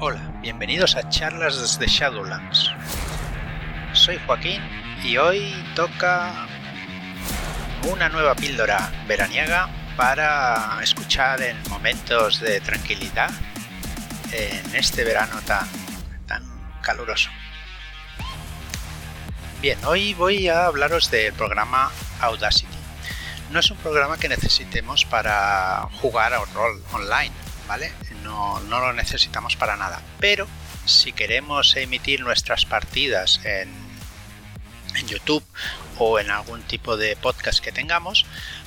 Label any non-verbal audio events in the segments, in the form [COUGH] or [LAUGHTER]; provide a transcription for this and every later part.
Hola, bienvenidos a charlas desde Shadowlands. Soy Joaquín y hoy toca una nueva píldora veraniega para escuchar en momentos de tranquilidad en este verano tan, tan caluroso. Bien, hoy voy a hablaros del programa Audacity. No es un programa que necesitemos para jugar a un rol online, ¿vale? No, lo necesitamos para nada. Pero si queremos emitir nuestras partidas en, YouTube o en algún tipo de podcast que tengamos,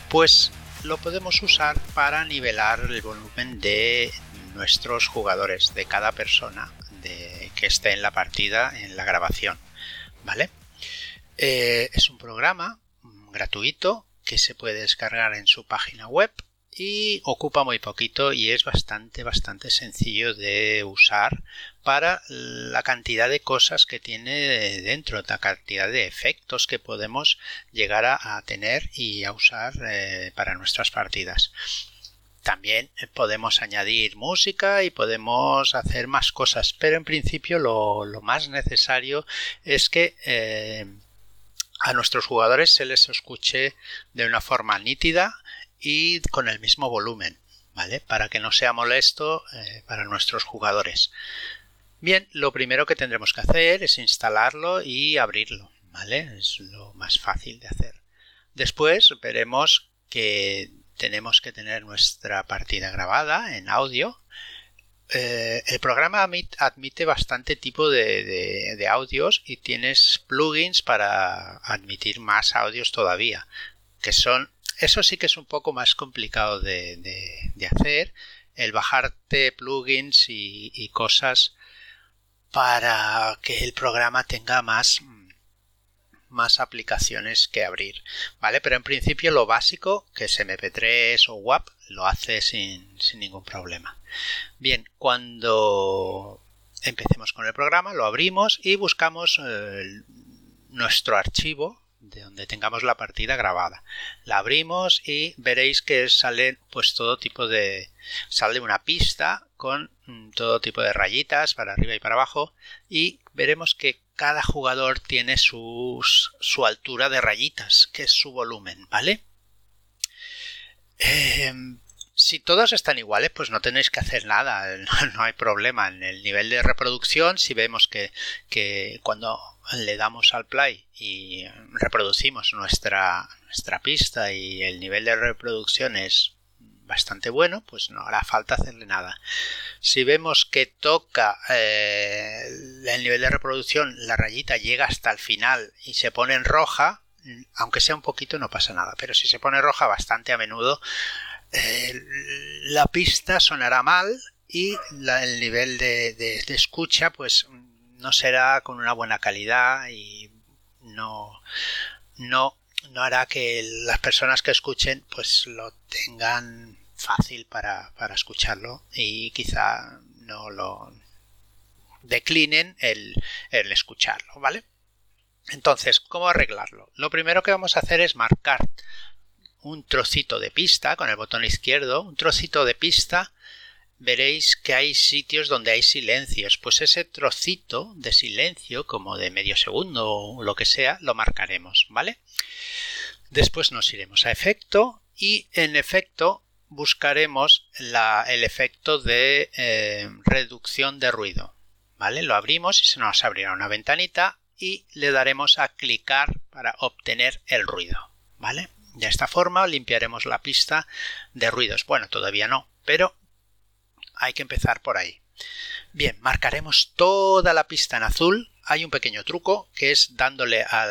pues lo podemos usar para nivelar el volumen de nuestros jugadores, de cada persona que esté en la partida, en la grabación. ¿Vale? Eh, es un programa gratuito que se puede descargar en su página web y ocupa muy poquito y es bastante bastante sencillo de usar para la cantidad de cosas que tiene dentro, la cantidad de efectos que podemos llegar a, tener y a usar eh, para nuestras partidas. También podemos añadir música y podemos hacer más cosas, pero en principio lo, más necesario es que eh, a nuestros jugadores se les escuche de una forma nítida y con el mismo volumen, ¿vale? Para que no sea molesto eh, para nuestros jugadores. Bien, lo primero que tendremos que hacer es instalarlo y abrirlo, ¿vale? Es lo más fácil de hacer. Después veremos que tenemos que tener nuestra partida grabada en audio. Eh, el programa admite bastante tipo de, de, audios y tienes plugins para admitir más audios todavía, que son eso sí que es un poco más complicado de, hacer, el bajarte plugins y, cosas para que el programa tenga más, más aplicaciones que abrir, ¿vale? Pero en principio lo básico, que es MP3 o WAP, lo hace sin, ningún problema. Bien, cuando empecemos con el programa, lo abrimos y buscamos eh, nuestro archivo de donde tengamos la partida grabada. La abrimos y veréis que sale pues todo tipo de sale una pista con mm, todo tipo de rayitas para arriba y para abajo y veremos que cada jugador tiene sus, su altura de rayitas, que es su volumen, ¿vale? Em, si todos están iguales, pues no tenéis que hacer nada, [LAUGHS] no, hay problema. En el nivel de reproducción, si vemos que, que cuando le damos al play y reproducimos nuestra, nuestra pista y el nivel de reproducción es bastante bueno, pues no hará falta hacerle nada. Si vemos que toca eh, el nivel de reproducción, la rayita llega hasta el final y se pone en roja, aunque sea un poquito no pasa nada, pero si se pone roja bastante a menudo, eh, la pista sonará mal y el nivel de, de escucha pues no será con una buena calidad y no, no, no hará que las personas que escuchen pues lo tengan fácil para, para escucharlo y quizá no lo declinen el, el escucharlo, ¿vale? Entonces, ¿cómo arreglarlo? Lo primero que vamos a hacer es marcar un trocito de pista con el botón izquierdo, un trocito de pista veréis que hay sitios donde hay silencios. Pues ese trocito de silencio, como de medio segundo o lo que sea, lo marcaremos, ¿vale? Después nos iremos a efecto y en efecto buscaremos el efecto de eh, reducción de ruido. ¿Vale? Lo abrimos y se nos abrirá una ventanita y le daremos a clicar para obtener el ruido. ¿Vale? De esta forma limpiaremos la pista de ruidos. Bueno, todavía no, pero hay que empezar por ahí. Bien, marcaremos toda la pista en azul. Hay un pequeño truco que es dándole a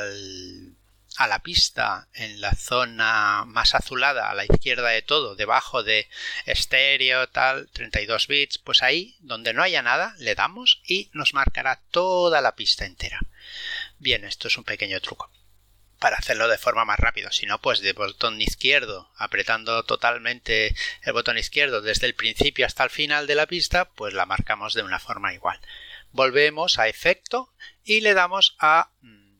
la pista en la zona más azulada a la izquierda de todo, debajo de estéreo, tal, 32 bits, pues ahí donde no haya nada le damos y nos marcará toda la pista entera. Bien, esto es un pequeño truco para hacerlo de forma más rápida. Si no, pues de botón izquierdo, apretando totalmente el botón izquierdo desde el principio hasta el final de la pista, pues la marcamos de una forma igual. Volvemos a efecto y le damos a mm,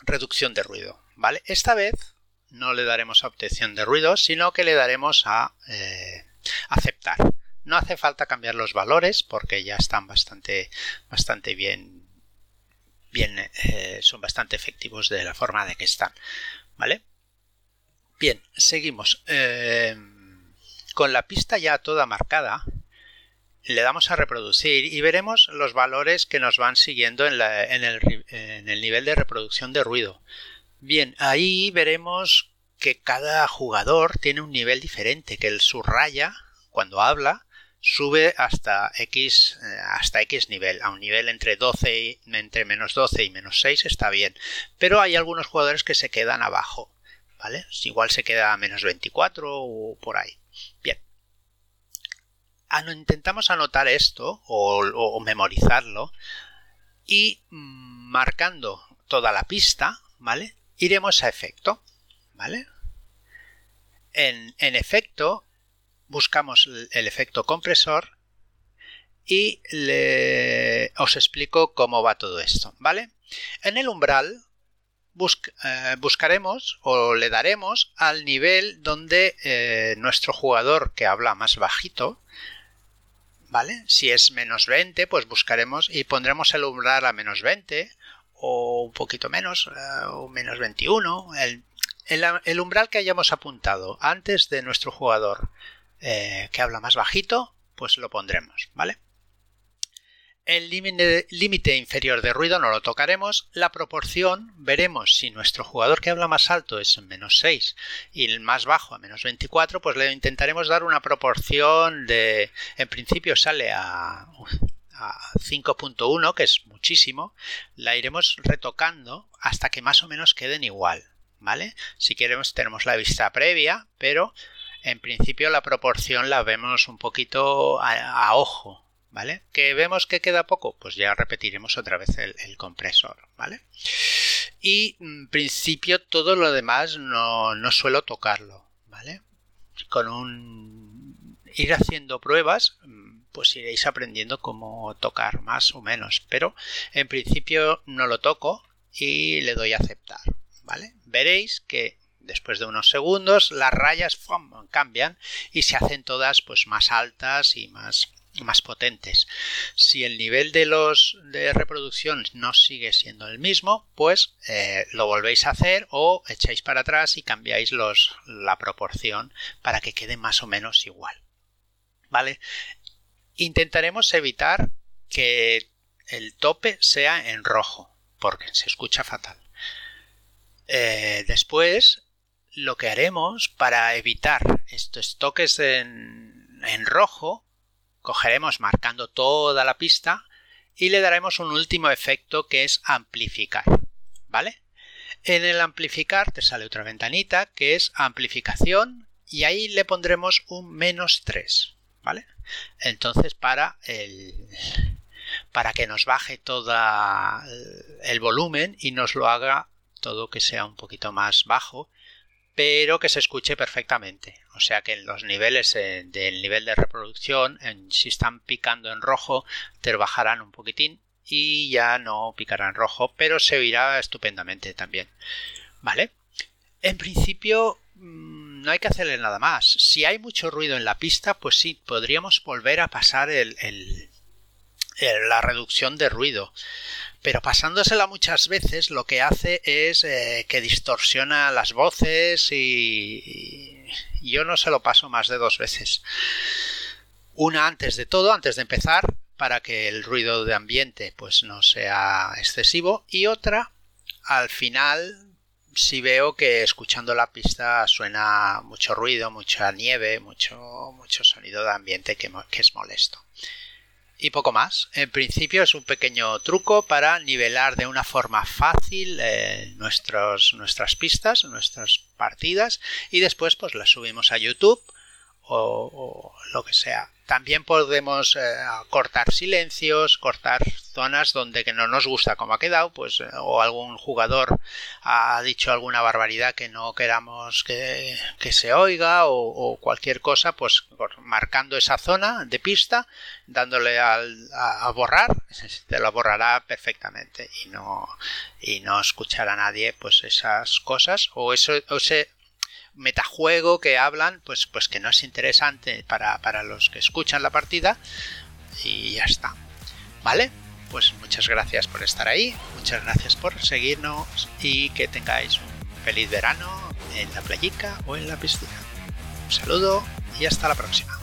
reducción de ruido. ¿Vale? Esta vez no le daremos a obtención de ruido, sino que le daremos a eh, aceptar. No hace falta cambiar los valores porque ya están bastante, bastante bien, bien eh, son bastante efectivos de la forma de que están. ¿Vale? Bien, seguimos. Eh, con la pista ya toda marcada, le damos a reproducir y veremos los valores que nos van siguiendo en, el, nivel de reproducción de ruido. Bien, ahí veremos que cada jugador tiene un nivel diferente, que el subraya cuando habla sube hasta x eh, hasta x nivel. A un nivel entre 12 y, entre menos 12 y menos 6 está bien. Pero hay algunos jugadores que se quedan abajo vale igual se queda a menos 24 o por ahí. Bien. Intentamos anotar esto o, memorizarlo y mm, marcando toda la pista, ¿vale? Iremos a efecto, ¿vale? En, efecto, buscamos el efecto compresor y os explico cómo va todo esto, ¿vale? En el umbral eh, buscaremos o le daremos al nivel donde eh, nuestro jugador que habla más bajito ¿vale? Si es menos 20, pues buscaremos y pondremos el umbral a menos 20 o un poquito menos, eh, o menos 21. El, umbral que hayamos apuntado antes de nuestro jugador eh, que habla más bajito, pues lo pondremos, ¿vale? El límite inferior de ruido no lo tocaremos. La proporción veremos si nuestro jugador que habla más alto es menos 6 y el más bajo a menos 24, pues le intentaremos dar una proporción de... En principio sale a, a 5.1, que es muchísimo. La iremos retocando hasta que más o menos queden igual. ¿Vale? Si queremos tenemos la vista previa, pero en principio la proporción la vemos un poquito a ojo, ¿vale? ¿Que vemos que queda poco? Pues ya repetiremos otra vez el, compresor, ¿vale? Y en principio todo lo demás no, no suelo tocarlo, ¿vale? Con un... ir haciendo pruebas, pues iréis aprendiendo cómo tocar más o menos, pero en principio no lo toco y le doy a aceptar, ¿vale? Veréis que después de unos segundos las rayas cambian y se hacen todas pues más altas y más más potentes. Si el nivel de los de reproducción no sigue siendo el mismo, pues eh, lo volvéis a hacer o echáis para atrás y cambiáis los, la proporción para que quede más o menos igual. ¿Vale? Intentaremos evitar que el tope sea en rojo, porque se escucha fatal. Eh, después, lo que haremos para evitar estos toques en, en rojo cogeremos marcando toda la pista y le daremos un último efecto que es amplificar. ¿Vale? En el amplificar te sale otra ventanita que es amplificación y ahí le pondremos un menos 3. ¿Vale? Entonces para el para que nos baje todo el volumen y nos lo haga todo que sea un poquito más bajo pero que se escuche perfectamente. O sea que los niveles eh, del nivel de reproducción, si están picando en rojo, te bajarán un poquitín y ya no picará en rojo, pero se oirá estupendamente también. ¿Vale? En principio mm, no hay que hacerle nada más. Si hay mucho ruido en la pista, pues sí, podríamos volver a pasar el, la reducción de ruido pero pasándosela muchas veces lo que hace es eh, que distorsiona las voces y, yo no se lo paso más de dos veces. Una antes de todo, antes de empezar, para que el ruido de ambiente pues no sea excesivo y otra al final si veo que escuchando la pista suena mucho ruido, mucha nieve, mucho, mucho sonido de ambiente que es molesto y poco más. En principio es un pequeño truco para nivelar de una forma fácil eh, nuestros, nuestras pistas, nuestras partidas y después pues las subimos a YouTube o, lo que sea. También podemos eh, cortar silencios, cortar zonas donde que no nos gusta cómo ha quedado, pues eh, o algún jugador ha dicho alguna barbaridad que no queramos que, se oiga o, cualquier cosa, pues marcando esa zona de pista, dándole a, borrar, [LAUGHS] te lo borrará perfectamente y no y no escuchará a nadie pues esas cosas o eso o ese metajuego que hablan, pues, pues que no es interesante para, para los que escuchan la partida y ya está. ¿Vale? Pues muchas gracias por estar ahí, muchas gracias por seguirnos y que tengáis un feliz verano en la playica o en la piscina. Un saludo y hasta la próxima.